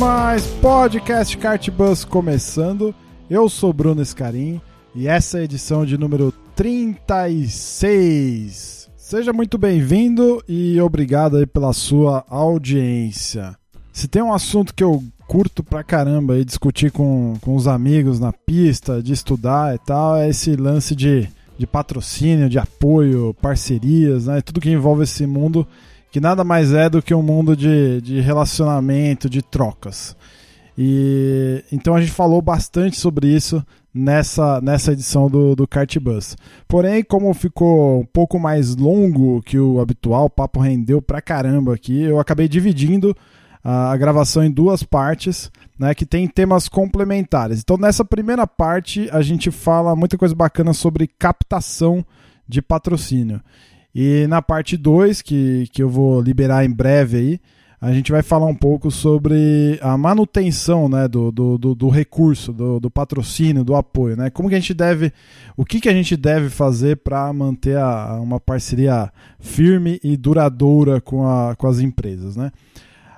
Demais! Podcast Kartbus começando. Eu sou Bruno Escarim e essa é a edição de número 36. Seja muito bem-vindo e obrigado aí pela sua audiência. Se tem um assunto que eu curto pra caramba e discutir com, com os amigos na pista, de estudar e tal, é esse lance de, de patrocínio, de apoio, parcerias, né? Tudo que envolve esse mundo que nada mais é do que um mundo de, de relacionamento, de trocas. E então a gente falou bastante sobre isso nessa, nessa edição do, do Kart Bus. Porém, como ficou um pouco mais longo que o habitual, o papo rendeu pra caramba aqui, eu acabei dividindo a, a gravação em duas partes, né, que tem temas complementares. Então, nessa primeira parte, a gente fala muita coisa bacana sobre captação de patrocínio. E na parte 2, que, que eu vou liberar em breve aí, a gente vai falar um pouco sobre a manutenção né, do, do, do, do recurso, do, do, patrocínio, do apoio. Né? Como que a gente deve. O que, que a gente deve fazer para manter a, uma parceria firme e duradoura com, a, com as empresas. Né?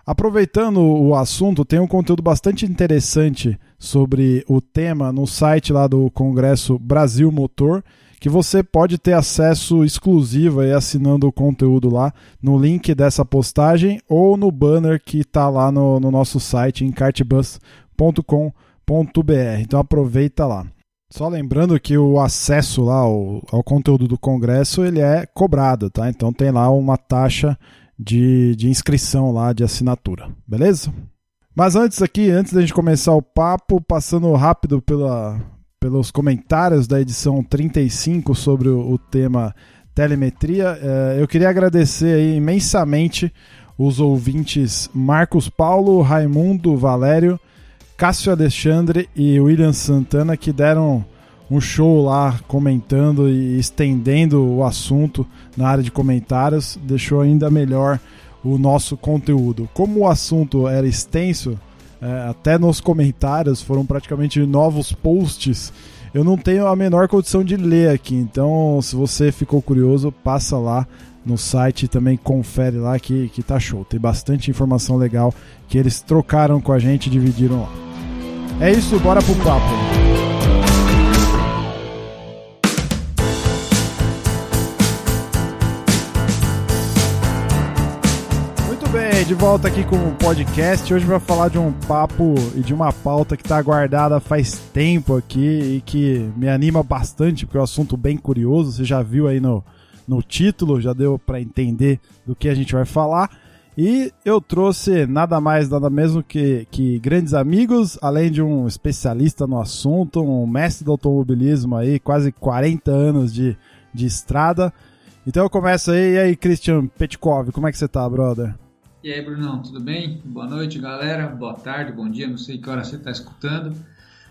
Aproveitando o assunto, tem um conteúdo bastante interessante sobre o tema no site lá do Congresso Brasil Motor que você pode ter acesso exclusivo aí assinando o conteúdo lá no link dessa postagem ou no banner que está lá no, no, nosso site em cartbus.com.br. Então aproveita lá. Só lembrando que o acesso lá ao, ao, conteúdo do congresso ele é cobrado, tá? Então tem lá uma taxa de, de inscrição lá de assinatura, beleza? Mas antes aqui, antes da gente começar o papo, passando rápido pela, pelos comentários da edição 35 sobre o, o tema telemetria. É, eu queria agradecer imensamente os ouvintes Marcos Paulo, Raimundo, Valério, Cássio Alexandre e William Santana que deram um show lá comentando e estendendo o assunto na área de comentários, deixou ainda melhor o nosso conteúdo. Como o assunto era extenso, é, até nos comentários foram praticamente novos posts. Eu não tenho a menor condição de ler aqui, então se você ficou curioso, passa lá no site também confere lá que, que tá show. Tem bastante informação legal que eles trocaram com a gente e dividiram lá. É isso, bora pro papo. De volta aqui com o podcast. Hoje vai falar de um papo e de uma pauta que está guardada faz tempo aqui e que me anima bastante, porque é um assunto bem curioso. Você já viu aí no, no título, já deu para entender do que a gente vai falar. E eu trouxe nada mais, nada menos que, que grandes amigos, além de um especialista no assunto, um mestre do automobilismo aí, quase 40 anos de, de estrada. Então eu começo aí, e aí, Christian Petkov, como é que você tá, brother? E aí, Brunão, tudo bem? Boa noite, galera. Boa tarde, bom dia, não sei que hora você está escutando.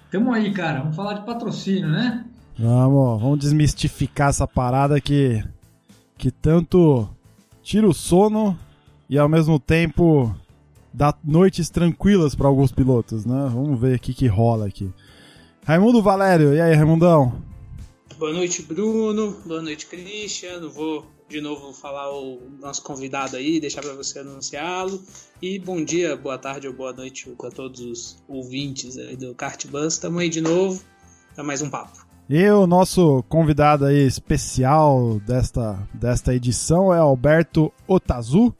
Tamo aí, cara. Vamos falar de patrocínio, né? Vamos, vamos desmistificar essa parada que, que tanto tira o sono e ao mesmo tempo dá noites tranquilas para alguns pilotos, né? Vamos ver o que, que rola aqui. Raimundo Valério, e aí, Raimundão? Boa noite, Bruno. Boa noite, Christian. Vou de novo falar o nosso convidado aí, deixar para você anunciá-lo. E bom dia, boa tarde ou boa noite a todos os ouvintes do Kart Bus. Tamo aí de novo para mais um papo. E o nosso convidado aí especial desta, desta edição é Alberto Otazu.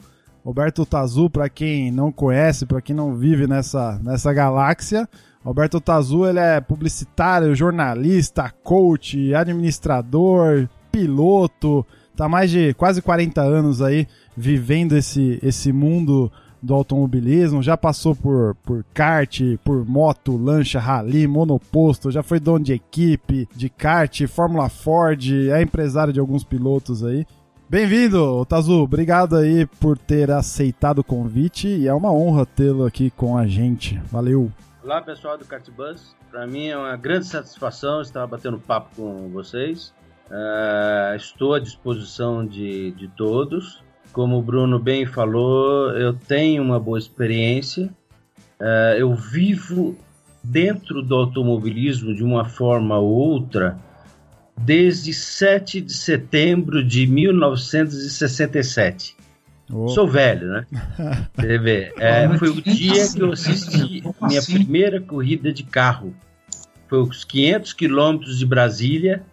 Alberto Otazu, para quem não conhece, para quem não vive nessa, nessa galáxia, Alberto Otazu ele é publicitário, jornalista, coach, administrador, piloto, tá mais de quase 40 anos aí vivendo esse, esse mundo do automobilismo, já passou por, por kart, por moto, lancha, rally, monoposto, já foi dono de equipe, de kart, Fórmula Ford, é empresário de alguns pilotos aí. Bem-vindo, Tazu. Obrigado aí por ter aceitado o convite e é uma honra tê-lo aqui com a gente. Valeu. Olá, pessoal do Cartbus. Para mim é uma grande satisfação estar batendo papo com vocês. Uh, estou à disposição de, de todos. Como o Bruno bem falou, eu tenho uma boa experiência. Uh, eu vivo dentro do automobilismo de uma forma ou outra desde 7 de setembro de 1967. Oh. Sou velho, né? Você vê, é, foi o dia que eu assisti minha primeira corrida de carro. Foi os 500 quilômetros de Brasília,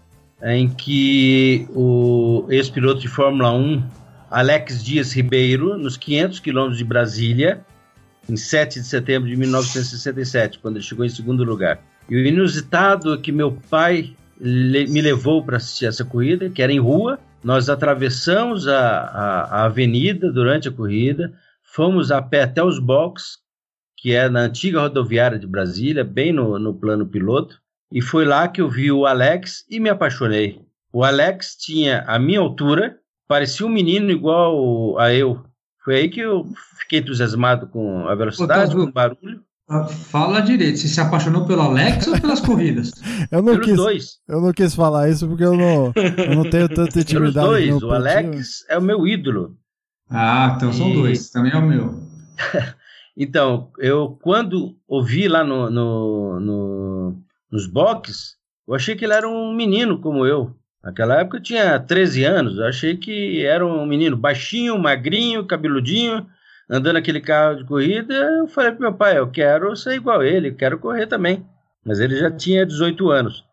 em que o ex-piloto de Fórmula 1, Alex Dias Ribeiro, nos 500 quilômetros de Brasília, em 7 de setembro de 1967, quando ele chegou em segundo lugar. E o inusitado é que meu pai me levou para assistir essa corrida, que era em rua. Nós atravessamos a, a, a, avenida durante a corrida, fomos a pé até os boxes, que é na antiga rodoviária de Brasília, bem no, no plano piloto. E foi lá que eu vi o Alex e me apaixonei. O Alex tinha a minha altura, parecia um menino igual a eu. Foi aí que eu fiquei entusiasmado com a velocidade, Ô, com o barulho. Ah, fala direito, você se apaixonou pelo Alex ou pelas corridas? Eu não, quis, dois. eu não quis falar isso porque eu não, eu não tenho tanta intimidade. Pelos dois, o Alex é o meu ídolo. Ah, então são e... dois, também é o meu. então, eu quando ouvi lá no, no, no, nos boxes, eu achei que ele era um menino como eu. Naquela época eu tinha 13 anos, eu achei que era um menino baixinho, magrinho, cabeludinho, andando aquele carro de corrida, eu falei pro meu pai, eu quero ser igual a ele, quero correr também. Mas ele já tinha 18 anos.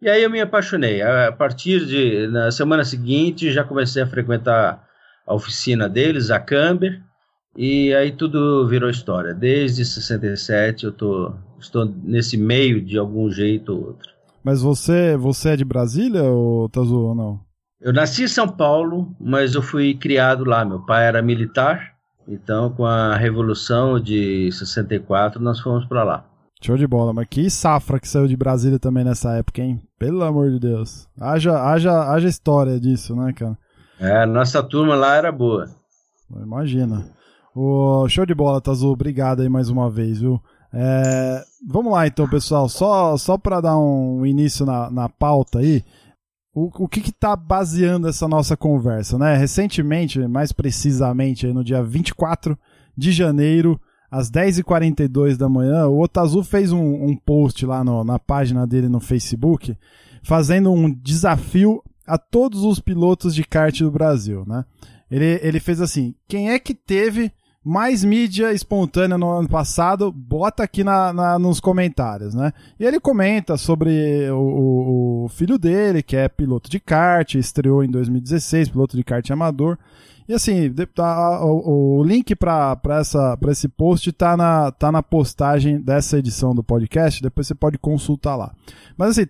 E aí eu me apaixonei. A partir de na semana seguinte já comecei a frequentar a oficina deles, a Camber, e aí tudo virou história. Desde 67 eu tô estou nesse meio de algum jeito ou outro. Mas você, você é de Brasília ou Tazu ou não? Eu nasci em São Paulo, mas eu fui criado lá. Meu pai era militar então, com a Revolução de 64, nós fomos para lá. Show de bola, mas que safra que saiu de Brasília também nessa época, hein? Pelo amor de Deus. Haja, haja, haja história disso, né, cara? É, nossa turma lá era boa. Imagina. O show de bola, Tazu. Obrigado aí mais uma vez, viu? É, vamos lá então, pessoal. Só, só para dar um início na, na pauta aí, o, o que está baseando essa nossa conversa, né? Recentemente, mais precisamente no dia 24 de janeiro, às 10h42 da manhã, o Otazu fez um, um post lá no, na página dele no Facebook, fazendo um desafio a todos os pilotos de kart do Brasil, né? Ele, ele fez assim: quem é que teve mais mídia espontânea no ano passado, bota aqui na, na, nos comentários, né? E ele comenta sobre o, o, filho dele, que é piloto de kart, estreou em 2016, piloto de kart amador. E assim, tá, o, o, link para esse post tá na, tá na postagem dessa edição do podcast, depois você pode consultar lá. Mas assim,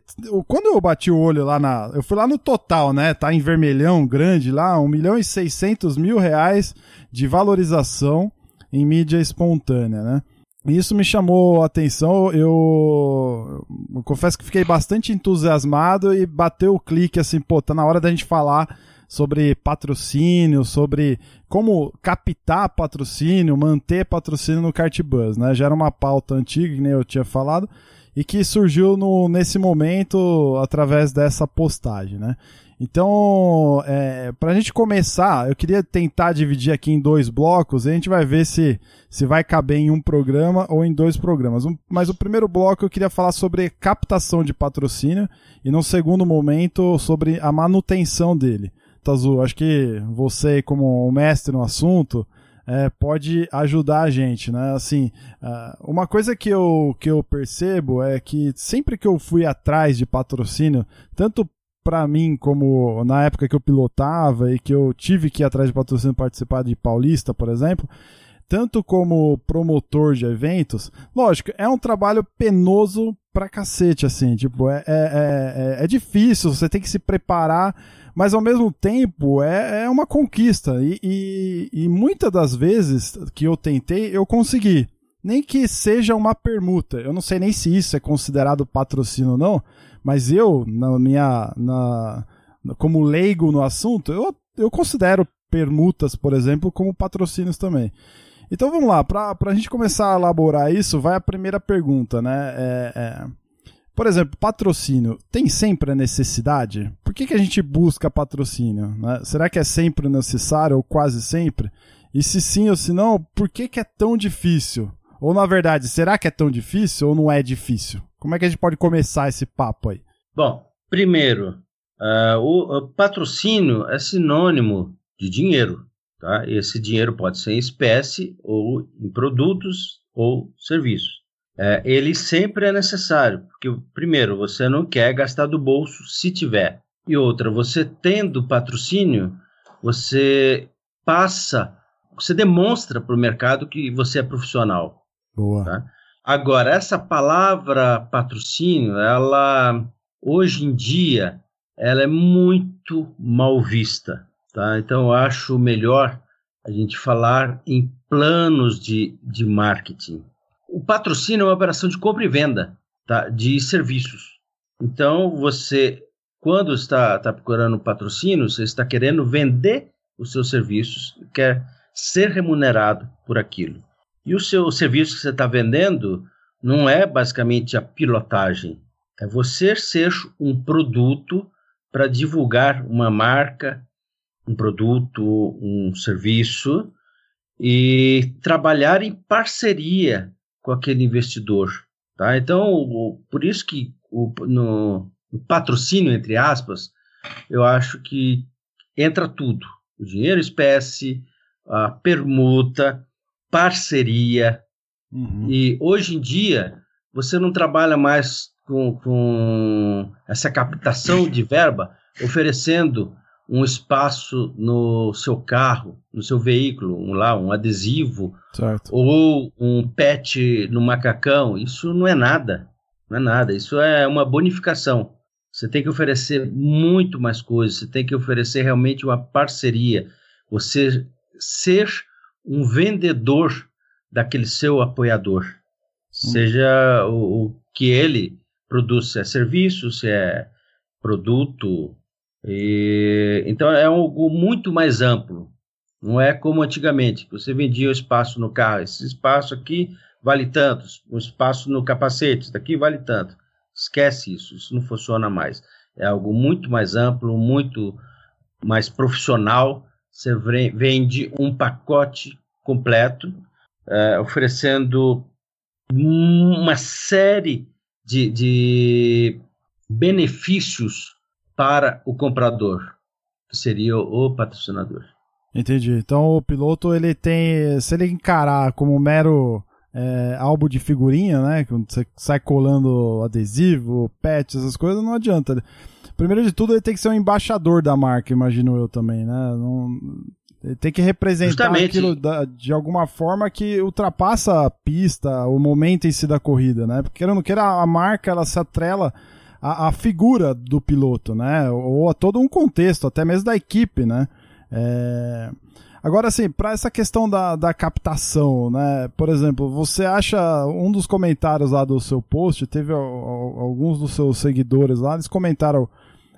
quando eu bati o olho lá na. Eu fui lá no total, né? Tá em vermelhão grande lá, 1 milhão e 600 mil reais de valorização em mídia espontânea, né? Isso me chamou a atenção, eu, eu confesso que fiquei bastante entusiasmado e bateu o clique assim, pô, tá na hora da gente falar sobre patrocínio, sobre como captar patrocínio, manter patrocínio no Cartbus, né? Já era uma pauta antiga, que nem eu tinha falado, e que surgiu no, nesse momento através dessa postagem, né? Então, é, para a gente começar, eu queria tentar dividir aqui em dois blocos e a gente vai ver se, se vai caber em um programa ou em dois programas. Um, mas o primeiro bloco eu queria falar sobre captação de patrocínio e no segundo momento sobre a manutenção dele. Tazu, acho que você, como um mestre no assunto, é, pode ajudar a gente, né? Assim, uh, uma coisa que eu, que eu percebo é que sempre que eu fui atrás de patrocínio, tanto para mim como na época que eu pilotava e que eu tive que ir atrás de patrocínio participar de Paulista, por exemplo, tanto como promotor de eventos, lógico, é um trabalho penoso pra cacete, assim, tipo, é, é, é, é difícil, você tem que se preparar mas ao mesmo tempo é, é uma conquista. E, e, e muitas das vezes que eu tentei, eu consegui. Nem que seja uma permuta. Eu não sei nem se isso é considerado patrocínio ou não, mas eu, na minha. Na, como leigo no assunto, eu, eu considero permutas, por exemplo, como patrocínios também. Então vamos lá, para a gente começar a elaborar isso, vai a primeira pergunta, né? É, é, por exemplo, patrocínio, tem sempre a necessidade? Por que, que a gente busca patrocínio? Né? Será que é sempre necessário ou quase sempre? E se sim ou se não, por que, que é tão difícil? Ou na verdade, será que é tão difícil ou não é difícil? Como é que a gente pode começar esse papo aí? Bom, primeiro, uh, o, o patrocínio é sinônimo de dinheiro. Tá? Esse dinheiro pode ser em espécie ou em produtos ou serviços. É, ele sempre é necessário, porque, primeiro, você não quer gastar do bolso se tiver. E outra, você tendo patrocínio, você passa, você demonstra para o mercado que você é profissional. Boa. Tá? Agora, essa palavra patrocínio, ela, hoje em dia, ela é muito mal vista. Tá? Então, eu acho melhor a gente falar em planos de, de marketing. O patrocínio é uma operação de compra e venda tá? de serviços. Então, você, quando está, está procurando patrocínio, você está querendo vender os seus serviços, quer ser remunerado por aquilo. E o seu serviço que você está vendendo não é basicamente a pilotagem, é você ser um produto para divulgar uma marca, um produto, um serviço e trabalhar em parceria com aquele investidor. Tá? Então, o, por isso que o, no, no patrocínio, entre aspas, eu acho que entra tudo: o dinheiro espécie, a permuta, parceria. Uhum. E hoje em dia, você não trabalha mais com, com essa captação de verba oferecendo um espaço no seu carro, no seu veículo, um, lá, um adesivo, certo. ou um pet no macacão, isso não é nada. Não é nada. Isso é uma bonificação. Você tem que oferecer muito mais coisas, você tem que oferecer realmente uma parceria. Você ser um vendedor daquele seu apoiador. Hum. Seja o, o que ele produz, se é serviço, se é produto, e, então é algo muito mais amplo. Não é como antigamente, que você vendia o espaço no carro. Esse espaço aqui vale tanto, o espaço no capacete, isso daqui vale tanto. Esquece isso, isso não funciona mais. É algo muito mais amplo, muito mais profissional. Você vende um pacote completo, é, oferecendo uma série de, de benefícios para o comprador, que seria o patrocinador. Entendi. Então o piloto ele tem, se ele encarar como um mero é, álbum de figurinha, né, quando você sai colando adesivo, pet, essas coisas, não adianta. Primeiro de tudo, ele tem que ser um embaixador da marca, imagino eu também, né? Não, ele tem que representar Justamente. aquilo da, de alguma forma que ultrapassa a pista, o momento em si da corrida, né? Porque querendo queira, a marca ela se atrela a, a, figura do piloto, né? Ou a todo um contexto, até mesmo da equipe, né? É... Agora, assim, para essa questão da, da captação, né? Por exemplo, você acha um dos comentários lá do seu post, teve alguns dos seus seguidores lá, eles comentaram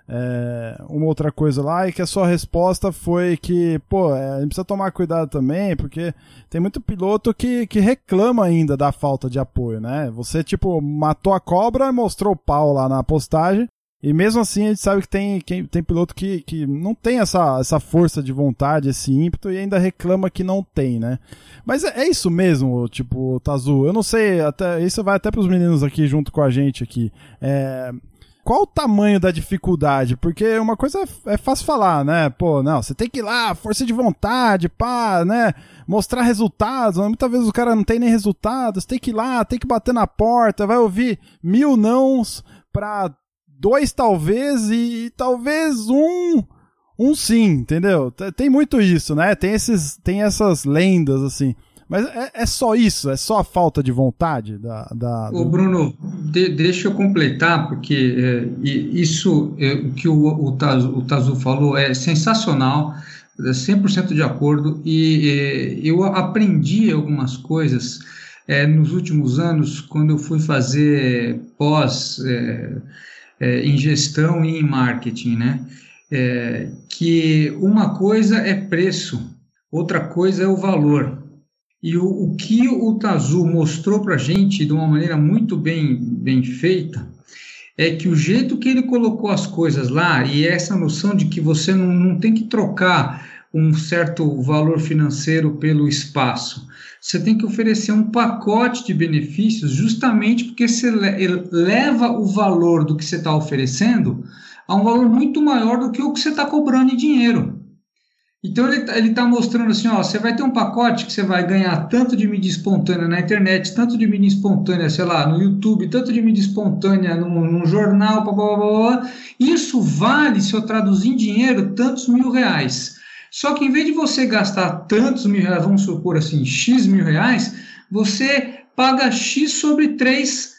é, uma outra coisa lá e que a sua resposta foi que, pô, é, a gente precisa tomar cuidado também, porque tem muito piloto que, que reclama ainda da falta de apoio, né? Você, tipo, matou a cobra mostrou o pau lá na postagem, e mesmo assim a gente sabe que tem, que, tem piloto que, que não tem essa, essa força de vontade, esse ímpeto, e ainda reclama que não tem, né? Mas é, é isso mesmo, tipo, Tazu. Eu não sei, até isso vai até para os meninos aqui junto com a gente aqui. É, qual o tamanho da dificuldade? Porque uma coisa é, é fácil falar, né? Pô, não, você tem que ir lá, força de vontade, pá, né? Mostrar resultados. Muitas vezes o cara não tem nem resultados, tem que ir lá, tem que bater na porta, vai ouvir mil nãos pra dois talvez e, e talvez um um sim, entendeu? Tem muito isso, né? Tem esses tem essas lendas assim. Mas é, é, só isso? É só a falta de vontade da. da do... Ô Bruno, de, deixa eu completar, porque é, isso é, o que o, o, Tazu, o Tazu falou é sensacional, 100% de acordo, e é, eu aprendi algumas coisas é, nos últimos anos, quando eu fui fazer pós é, em gestão e em marketing, né? que uma coisa é preço, outra coisa é o valor. E o, o que o Tazu mostrou para a gente de uma maneira muito bem, bem feita é que o jeito que ele colocou as coisas lá, e essa noção de que você não, não tem que trocar um certo valor financeiro pelo espaço, você tem que oferecer um pacote de benefícios justamente porque você leva o valor do que você está oferecendo a um valor muito maior do que o que você está cobrando em dinheiro. Então ele está tá mostrando assim, ó, você vai ter um pacote que você vai ganhar tanto de mídia espontânea na internet, tanto de mídia espontânea, sei lá, no YouTube, tanto de mídia espontânea num, num jornal, blá, blá, blá, blá. Isso vale, se eu traduzir em dinheiro, tantos mil reais. Só que em vez de você gastar tantos mil reais, vamos supor assim, X mil reais, você paga X sobre 3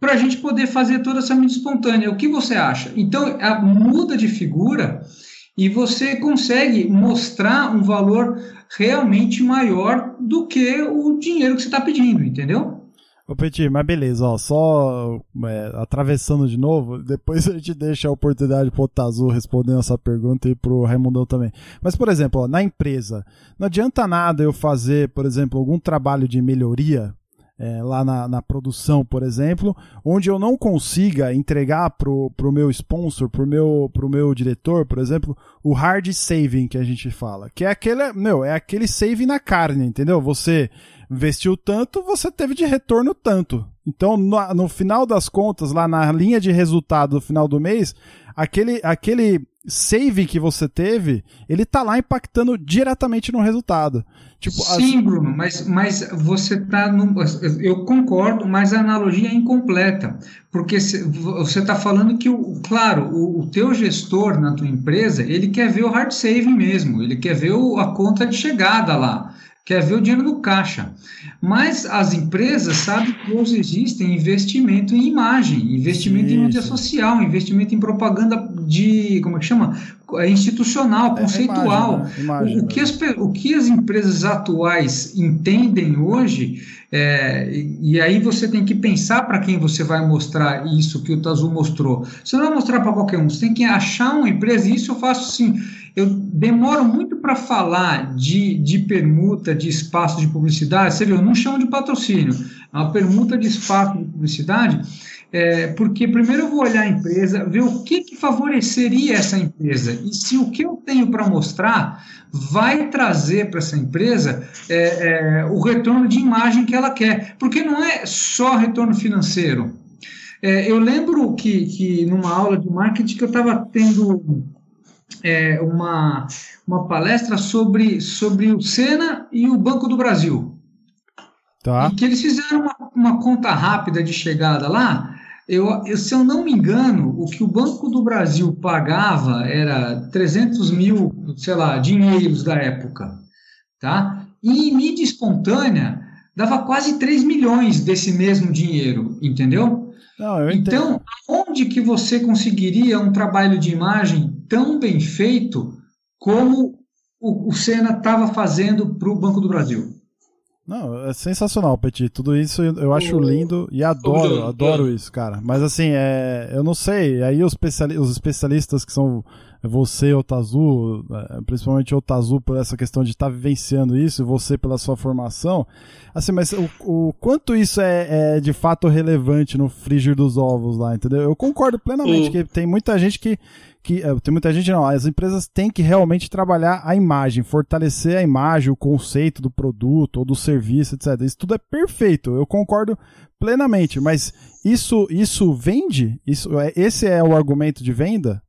para a gente poder fazer toda essa mídia espontânea. O que você acha? Então, a muda de figura e você consegue mostrar um valor realmente maior do que o dinheiro que você está pedindo, entendeu? Ô Petit, mas beleza, ó, só é, atravessando de novo, depois a gente deixa a oportunidade pro Otazu respondendo essa pergunta e pro Raimundão também. Mas, por exemplo, ó, na empresa, não adianta nada eu fazer, por exemplo, algum trabalho de melhoria é, lá na, na, produção, por exemplo, onde eu não consiga entregar pro, pro meu sponsor, pro meu, pro meu diretor, por exemplo, o hard saving que a gente fala, que é aquele, meu, é aquele saving na carne, entendeu? Você investiu tanto, você teve de retorno tanto. Então, no, no final das contas, lá na linha de resultado do final do mês, aquele, aquele save que você teve, ele tá lá impactando diretamente no resultado. Tipo, Sim, as... Bruno, mas, mas você tá no, eu concordo, mas a analogia é incompleta, porque você está falando que, o, claro, o, o teu gestor na tua empresa, ele quer ver o hard saving mesmo, ele quer ver o, a conta de chegada lá quer ver o dinheiro no caixa. Mas as empresas sabem que hoje existe investimento em imagem, investimento sim, em mídia social, investimento em propaganda de, como é que chama? É institucional, é, conceitual. Imagem, né? imagem, o, que as, o que as empresas atuais entendem hoje, é, e aí você tem que pensar para quem você vai mostrar isso que o Tazu mostrou. Você não vai mostrar para qualquer um, você tem que achar uma empresa, e isso eu faço assim eu demoro muito para falar de, de permuta de espaço de publicidade. Você viu, eu não chamo de patrocínio, é uma permuta de espaço de publicidade, é, porque primeiro eu vou olhar a empresa, ver o que, que favoreceria essa empresa e se o que eu tenho para mostrar vai trazer para essa empresa é, é, o retorno de imagem que ela quer, porque não é só retorno financeiro. É, eu lembro que, que numa aula de marketing que eu estava tendo é, uma, uma palestra sobre, sobre o Sena e o Banco do Brasil. Tá. E que eles fizeram uma, uma conta rápida de chegada lá. Eu, eu, se eu não me engano, o que o Banco do Brasil pagava era 300 mil, sei lá, dinheiros da época. Tá? E em mídia espontânea, dava quase 3 milhões desse mesmo dinheiro, entendeu? Não, então, onde que você conseguiria um trabalho de imagem tão bem feito como o, o Senna estava fazendo para o Banco do Brasil? Não, é sensacional, Petit. Tudo isso eu, acho lindo e adoro, adoro isso, cara. Mas assim, é, eu não sei. Aí os, especiali os especialistas que são você, Otazu, é, principalmente Otazu por essa questão de estar tá vivenciando isso, e você pela sua formação. Assim, mas o, o quanto isso é, é, de fato relevante no frigir dos ovos lá, entendeu? Eu concordo plenamente que tem muita gente que que é, tem muita gente não, as empresas têm que realmente trabalhar a imagem, fortalecer a imagem, o conceito do produto ou do serviço, etc. Isso tudo é perfeito, eu concordo plenamente, mas isso isso vende? Isso é esse é o argumento de venda?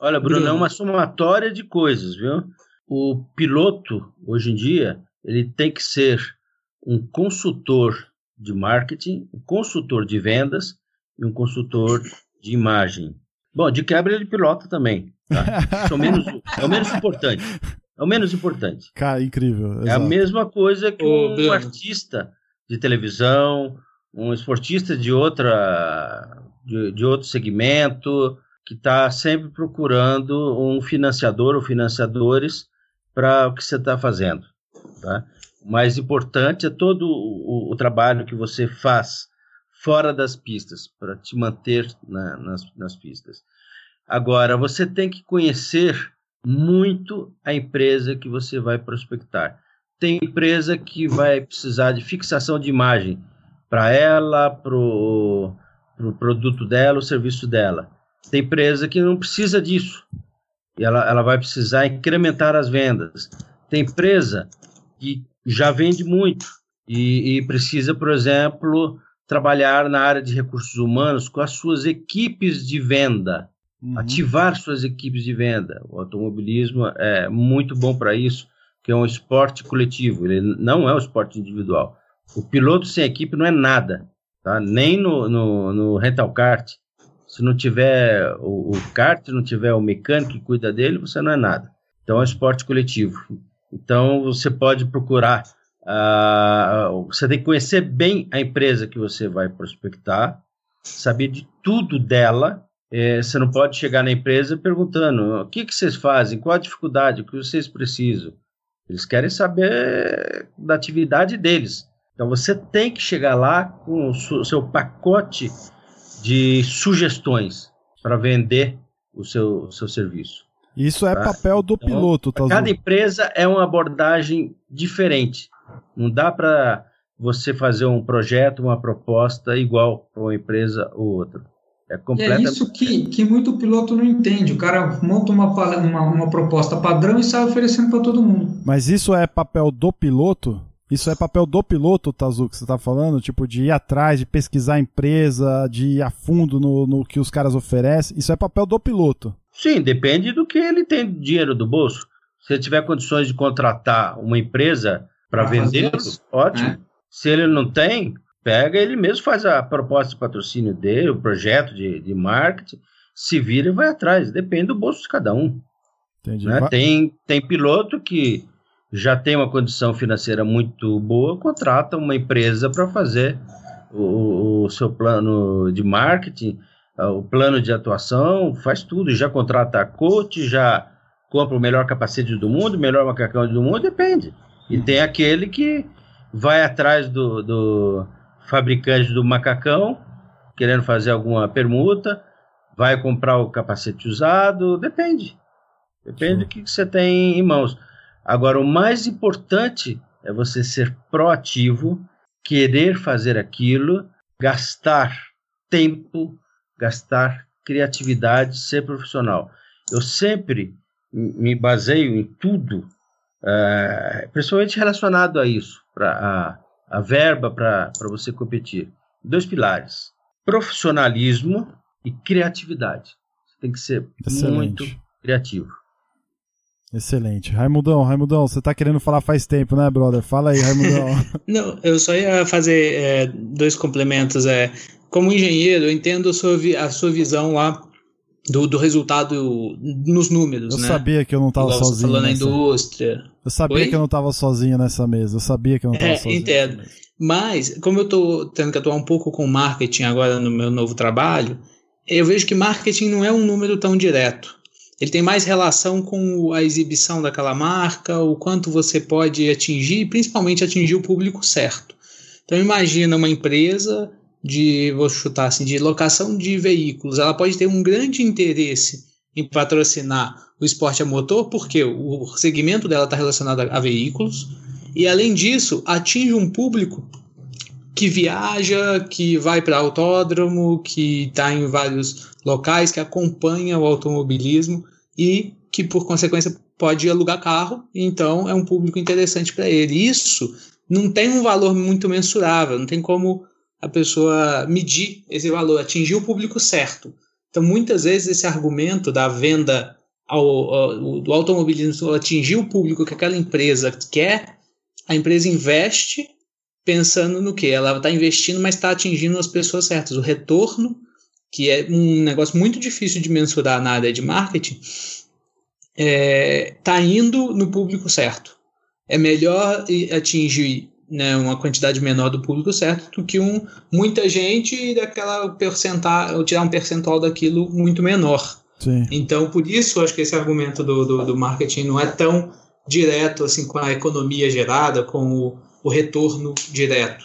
Olha, Bruno, é uma somatória de coisas, viu? O piloto hoje em dia, ele tem que ser um consultor de marketing, um consultor de vendas e um consultor de imagem. Bom, de quebra ele pilota também. Tá? é, o menos, é o menos importante. É o menos importante. Cara, incrível. É a mesma coisa que um artista de televisão, um esportista de outra de, de outro segmento, que está sempre procurando um financiador ou financiadores para o que você está fazendo. Tá? O mais importante é todo o, o, trabalho que você faz fora das pistas, para te manter na, nas, nas pistas. Agora, você tem que conhecer muito a empresa que você vai prospectar. Tem empresa que vai precisar de fixação de imagem para ela, para o pro produto dela, o serviço dela. Tem empresa que não precisa disso. E ela, ela vai precisar incrementar as vendas. Tem empresa que já vende muito e, e precisa, por exemplo, trabalhar na área de recursos humanos com as suas equipes de venda, uhum. ativar suas equipes de venda. O automobilismo é muito bom para isso, que é um esporte coletivo, ele não é um esporte individual. O piloto sem equipe não é nada, tá? nem no, no, no rental kart. Se não tiver o, o kart, não tiver o mecânico que cuida dele, você não é nada. Então é um esporte coletivo. Então você pode procurar Uh, você tem que conhecer bem a empresa que você vai prospectar, saber de tudo dela. É, você não pode chegar na empresa perguntando o que, que vocês fazem, qual a dificuldade, o que vocês precisam. Eles querem saber da atividade deles. Então você tem que chegar lá com o seu pacote de sugestões para vender o seu, o seu serviço. Isso é tá? papel do então, piloto, tá? Cada empresa é uma abordagem diferente. Não dá para você fazer um projeto, uma proposta igual para uma empresa ou outra. É, completamente... é isso que, que muito piloto não entende. O cara monta uma, uma, uma proposta padrão e sai oferecendo para todo mundo. Mas isso é papel do piloto? Isso é papel do piloto, Tazu, que você está falando? Tipo, de ir atrás, de pesquisar a empresa, de ir a fundo no, no que os caras oferecem. Isso é papel do piloto. Sim, depende do que ele tem dinheiro do bolso. Se ele tiver condições de contratar uma empresa para vender, ótimo. É. Se ele não tem, pega ele mesmo faz a proposta de patrocínio dele, o projeto de, de marketing, se vira e vai atrás. Depende do bolso de cada um. Entendi. Né? Tem, tem piloto que já tem uma condição financeira muito boa, contrata uma empresa para fazer o, o, seu plano de marketing, ah, o plano de atuação, faz tudo, já contrata a coach, já compra o melhor capacete do mundo, o melhor macacão do mundo, depende. E tem aquele que vai atrás do, do fabricante do macacão, querendo fazer alguma permuta, vai comprar o capacete usado, depende. Depende Sim. do que você tem em mãos. Agora, o mais importante é você ser proativo, querer fazer aquilo, gastar tempo, gastar criatividade, ser profissional. Eu sempre me baseio em tudo é, principalmente relacionado a isso, para a, a verba para você competir. Dois pilares: profissionalismo e criatividade. Você tem que ser Excelente. muito criativo. Excelente. Raimundão, Raimundão, você tá querendo falar faz tempo, né, brother? Fala aí, Raimundão. Não, eu só ia fazer é, dois complementos. É, como engenheiro, eu entendo a sua, a sua visão lá do, do resultado nos números. Eu né? sabia que eu não estava sozinho. Falando nessa... na indústria. Eu sabia Oi? que eu não estava sozinho nessa mesa. Eu sabia que eu não estava é, sozinho. Entendo. Mas, como eu estou tendo que atuar um pouco com marketing agora no meu novo trabalho, eu vejo que marketing não é um número tão direto. Ele tem mais relação com a exibição daquela marca, o quanto você pode atingir, principalmente atingir o público certo. Então imagina uma empresa de, vou chutar assim, de locação de veículos, ela pode ter um grande interesse em patrocinar o esporte a motor, porque o segmento dela está relacionado a, veículos, e além disso, atinge um público que viaja, que vai para autódromo, que está em vários locais, que acompanha o automobilismo e que, por consequência, pode alugar carro, então é um público interessante para ele. Isso não tem um valor muito mensurável, não tem como a pessoa medir esse valor, atingir o público certo. Então, muitas vezes, esse argumento da venda ao, ao, do automobilismo atingir o público que aquela empresa quer, a empresa investe pensando no que? Ela está investindo, mas está atingindo as pessoas certas. O retorno, que é um negócio muito difícil de mensurar na área de marketing, está é, tá indo no público certo. É melhor atingir né, uma quantidade menor do público certo do que um, muita gente e daquela percentual, tirar um percentual daquilo muito menor. Sim. Então, por isso, acho que esse argumento do, do, do, marketing não é tão direto assim com a economia gerada, com o, o retorno direto.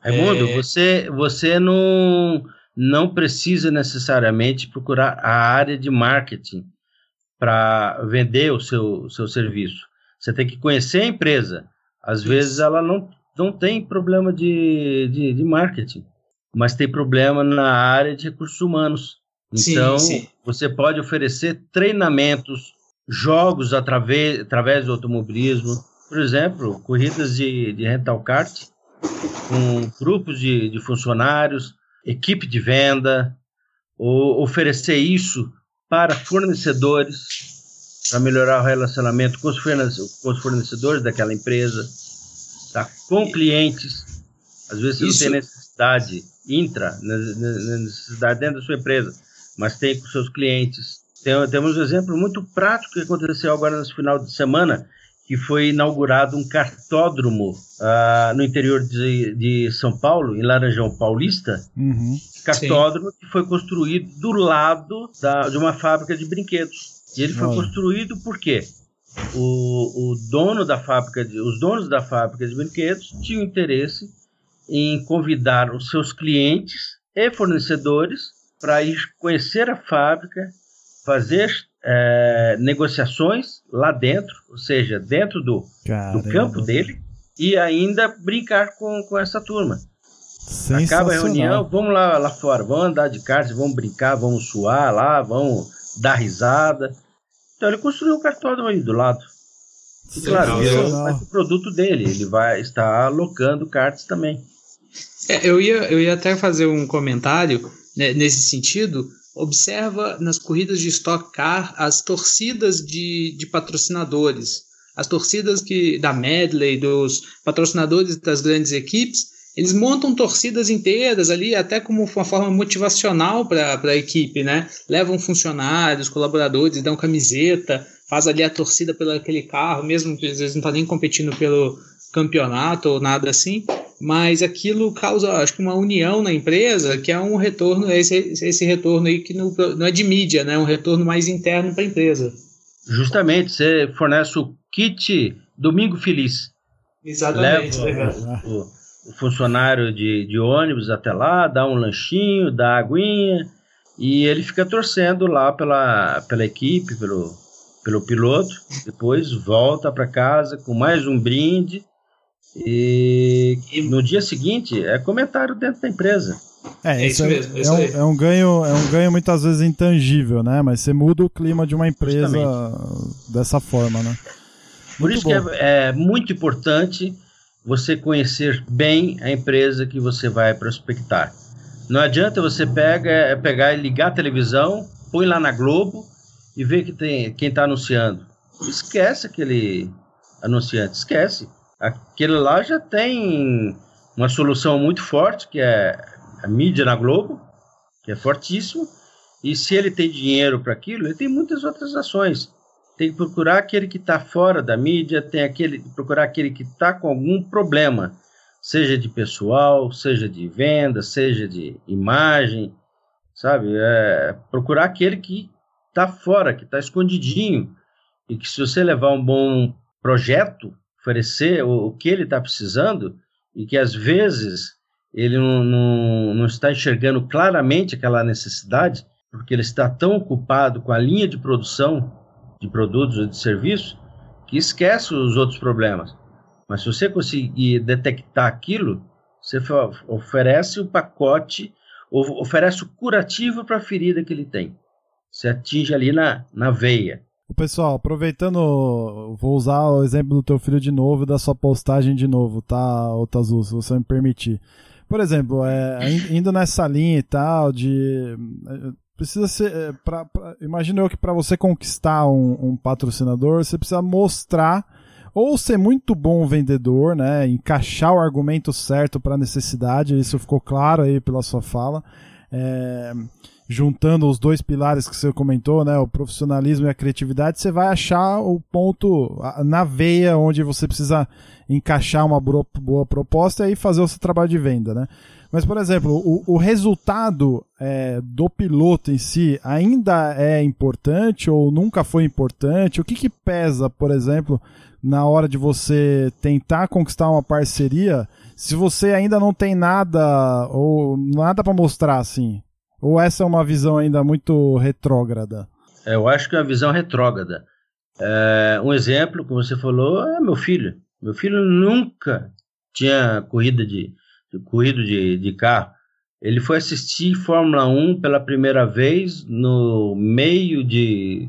Raimundo, é... você, você não, não precisa necessariamente procurar a área de marketing para vender o seu, o seu serviço. Você tem que conhecer a empresa. Às vezes ela não, não tem problema de, de, de, marketing, mas tem problema na área de recursos humanos. Então, sim, sim. você pode oferecer treinamentos, jogos através, através do automobilismo, por exemplo, corridas de, de rental kart, com grupos de, de funcionários, equipe de venda, ou oferecer isso para fornecedores, para melhorar o relacionamento com os, fornecedores daquela empresa, tá? com clientes. Às vezes você isso. não tem necessidade intra, necessidade dentro da sua empresa, mas tem com seus clientes. Tem, temos um exemplo muito prático que aconteceu agora nesse final de semana, que foi inaugurado um cartódromo uh, no interior de, de, São Paulo, em Laranjão Paulista. Uhum. Cartódromo Sim. que foi construído do lado da, de uma fábrica de brinquedos. E ele foi construído por quê? O, o dono da fábrica, de, os donos da fábrica de brinquedos tinham interesse em convidar os seus clientes e fornecedores para ir conhecer a fábrica, fazer é, negociações lá dentro, ou seja, dentro do, do campo dele, e ainda brincar com, com essa turma. Acaba a reunião, vamos lá, lá fora, vamos andar de kart, vamos brincar, vamos suar lá, vamos dar risada. Então ele construiu um cartódromo aí do lado. E, claro, é o produto dele, ele vai estar alocando cartas também. É, eu, ia, eu ia até fazer um comentário né, nesse sentido, observa nas corridas de Stock Car as torcidas de, de patrocinadores, as torcidas que da Medley, dos patrocinadores das grandes equipes, eles montam torcidas inteiras ali, até como uma forma motivacional para a equipe, né? Levam funcionários, colaboradores, dão camiseta, faz ali a torcida pelo aquele carro, mesmo que às vezes não está nem competindo pelo campeonato ou nada assim mas aquilo causa, acho que uma união na empresa, que é um retorno, esse, esse retorno aí que não, não é de mídia, né? É um retorno mais interno para a empresa. Justamente, você fornece o kit Domingo Feliz. Exatamente. Leva o, o, o, funcionário de, de ônibus até lá, dá um lanchinho, dá aguinha, e ele fica torcendo lá pela, pela equipe, pelo, pelo piloto, depois volta para casa com mais um brinde e no dia seguinte é comentário dentro da empresa. É, é isso, é, mesmo. É, um, é, um, ganho, é um ganho muitas vezes intangível, né? Mas você muda o clima de uma empresa Justamente. dessa forma, né? Por muito isso bom. que é, é muito importante você conhecer bem a empresa que você vai prospectar. Não adianta você pega, é, pegar e ligar a televisão, põe lá na Globo e ver que tem quem está anunciando. Esquece aquele anunciante, esquece. Aquele lá já tem uma solução muito forte, que é a mídia na Globo, que é fortíssimo. E se ele tem dinheiro para aquilo, ele tem muitas outras ações. Tem que procurar aquele que está fora da mídia, tem aquele procurar aquele que está com algum problema, seja de pessoal, seja de venda, seja de imagem, sabe? É, procurar aquele que está fora, que está escondidinho e que se você levar um bom projeto, oferecer o, o que ele está precisando e que às vezes ele não, não, não está enxergando claramente aquela necessidade, porque ele está tão ocupado com a linha de produção de produtos ou de serviços que esquece os outros problemas. Mas se você conseguir detectar aquilo, você oferece o pacote, oferece o curativo para a ferida que ele tem. Você atinge ali na, na veia. Pessoal, aproveitando, vou usar o exemplo do teu filho de novo e da sua postagem de novo, tá, Otazu, se você me permitir. Por exemplo, é, indo nessa linha e tal, de. Precisa ser. É, pra, pra, imagino eu que para você conquistar um, um, patrocinador, você precisa mostrar ou ser muito bom vendedor, né? Encaixar o argumento certo para a necessidade, isso ficou claro aí pela sua fala. É, juntando os dois pilares que você comentou, né, o profissionalismo e a criatividade, você vai achar o ponto na veia onde você precisa encaixar uma boa proposta e fazer o seu trabalho de venda, né? Mas, por exemplo, o, o resultado é, do piloto em si ainda é importante ou nunca foi importante? O que, que pesa, por exemplo, na hora de você tentar conquistar uma parceria, se você ainda não tem nada ou nada para mostrar assim? Ou essa é uma visão ainda muito retrógrada? Eu acho que é uma visão retrógrada. É, um exemplo, como você falou, é meu filho. Meu filho nunca tinha corrida de, corrido de, de carro. Ele foi assistir Fórmula 1 pela primeira vez no meio de